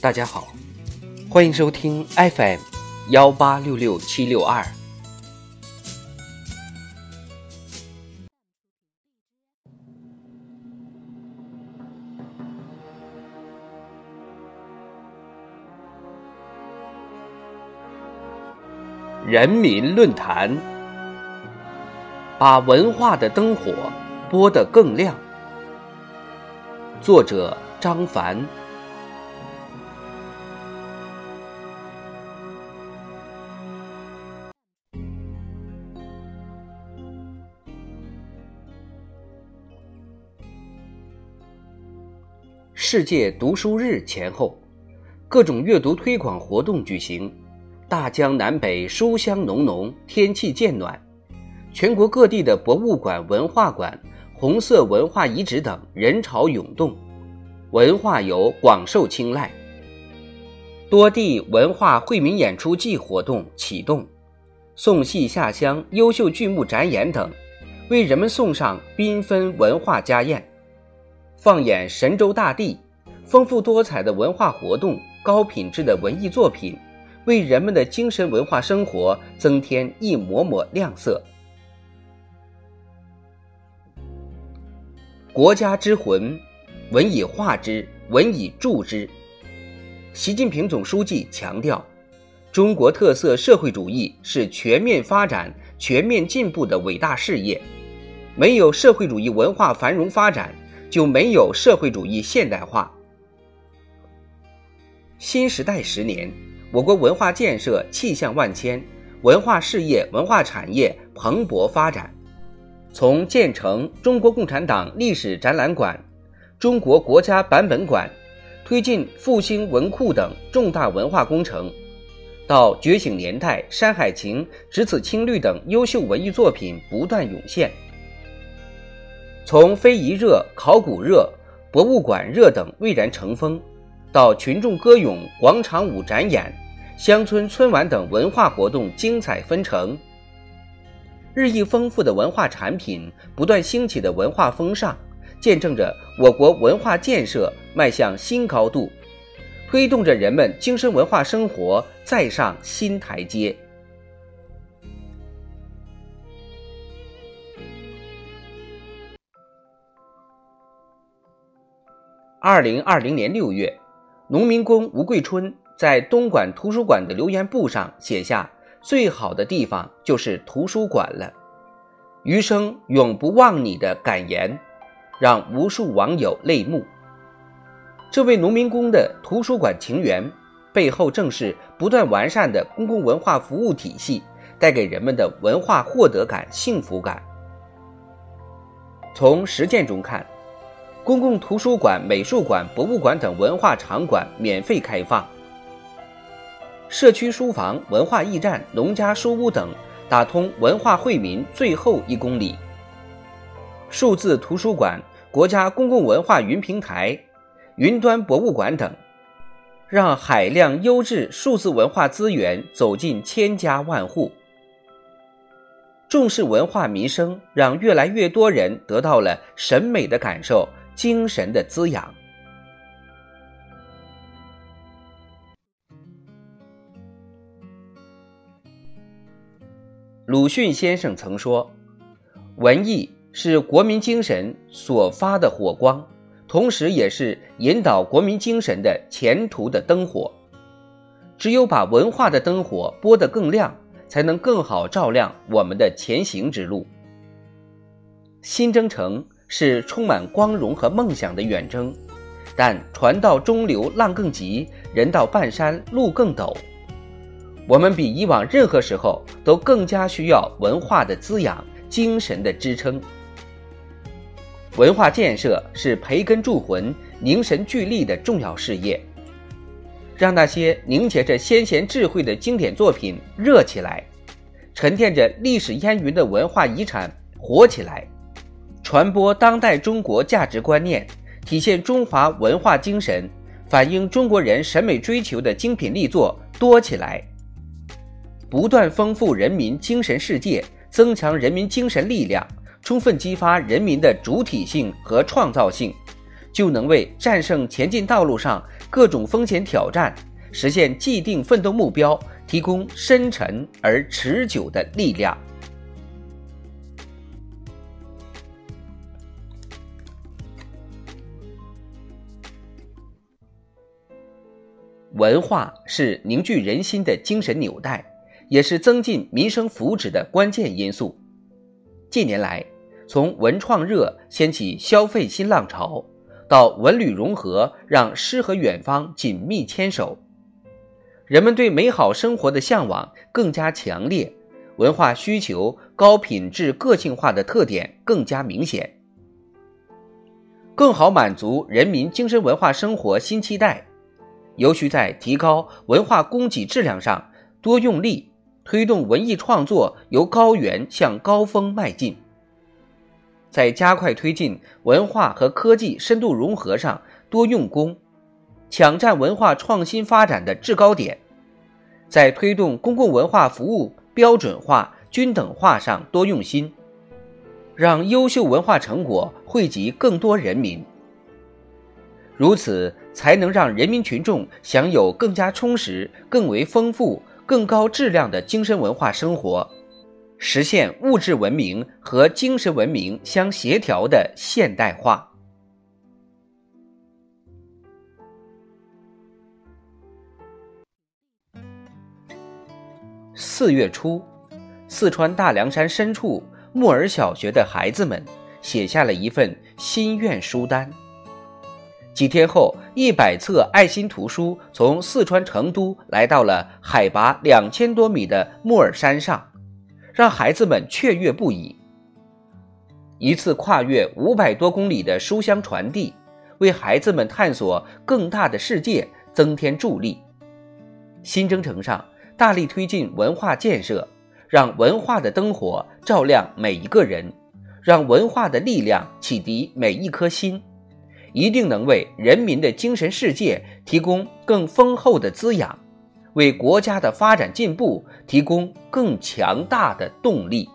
大家好，欢迎收听 FM 幺八六六七六二。人民论坛，把文化的灯火播得更亮。作者：张凡。世界读书日前后，各种阅读推广活动举行。大江南北，书香浓浓。天气渐暖，全国各地的博物馆、文化馆、红色文化遗址等人潮涌动，文化游广受青睐。多地文化惠民演出季活动启动，送戏下乡、优秀剧目展演等，为人们送上缤纷文化家宴。放眼神州大地，丰富多彩的文化活动，高品质的文艺作品。为人们的精神文化生活增添一抹抹亮色。国家之魂，文以化之，文以铸之。习近平总书记强调，中国特色社会主义是全面发展、全面进步的伟大事业。没有社会主义文化繁荣发展，就没有社会主义现代化。新时代十年。我国文化建设气象万千，文化事业、文化产业蓬勃发展。从建成中国共产党历史展览馆、中国国家版本馆，推进复兴文库等重大文化工程，到《觉醒年代》《山海情》《只此青绿》等优秀文艺作品不断涌现；从非遗热、考古热、博物馆热等蔚然成风，到群众歌咏、广场舞展演。乡村春晚等文化活动精彩纷呈，日益丰富的文化产品，不断兴起的文化风尚，见证着我国文化建设迈向新高度，推动着人们精神文化生活再上新台阶。二零二零年六月，农民工吴桂春。在东莞图书馆的留言簿上写下：“最好的地方就是图书馆了，余生永不忘你的感言，让无数网友泪目。”这位农民工的图书馆情缘背后，正是不断完善的公共文化服务体系带给人们的文化获得感、幸福感。从实践中看，公共图书馆、美术馆、博物馆等文化场馆免费开放。社区书房、文化驿站、农家书屋等，打通文化惠民最后一公里。数字图书馆、国家公共文化云平台、云端博物馆等，让海量优质数字文化资源走进千家万户。重视文化民生，让越来越多人得到了审美的感受、精神的滋养。鲁迅先生曾说：“文艺是国民精神所发的火光，同时也是引导国民精神的前途的灯火。只有把文化的灯火拨得更亮，才能更好照亮我们的前行之路。新征程是充满光荣和梦想的远征，但船到中流浪更急，人到半山路更陡。”我们比以往任何时候都更加需要文化的滋养、精神的支撑。文化建设是培根铸魂、凝神聚力的重要事业。让那些凝结着先贤智慧的经典作品热起来，沉淀着历史烟云的文化遗产活起来，传播当代中国价值观念，体现中华文化精神，反映中国人审美追求的精品力作多起来。不断丰富人民精神世界，增强人民精神力量，充分激发人民的主体性和创造性，就能为战胜前进道路上各种风险挑战、实现既定奋斗目标提供深沉而持久的力量。文化是凝聚人心的精神纽带，也是增进民生福祉的关键因素。近年来，从文创热掀起消费新浪潮，到文旅融合让诗和远方紧密牵手，人们对美好生活的向往更加强烈，文化需求高品质、个性化的特点更加明显，更好满足人民精神文化生活新期待。尤需在提高文化供给质量上多用力，推动文艺创作由高原向高峰迈进；在加快推进文化和科技深度融合上多用功，抢占文化创新发展的制高点；在推动公共文化服务标准化、均等化上多用心，让优秀文化成果惠及更多人民。如此，才能让人民群众享有更加充实、更为丰富、更高质量的精神文化生活，实现物质文明和精神文明相协调的现代化。四月初，四川大凉山深处木尔小学的孩子们写下了一份心愿书单。几天后，一百册爱心图书从四川成都来到了海拔两千多米的木尔山上，让孩子们雀跃不已。一次跨越五百多公里的书香传递，为孩子们探索更大的世界增添助力。新征程上，大力推进文化建设，让文化的灯火照亮每一个人，让文化的力量启迪每一颗心。一定能为人民的精神世界提供更丰厚的滋养，为国家的发展进步提供更强大的动力。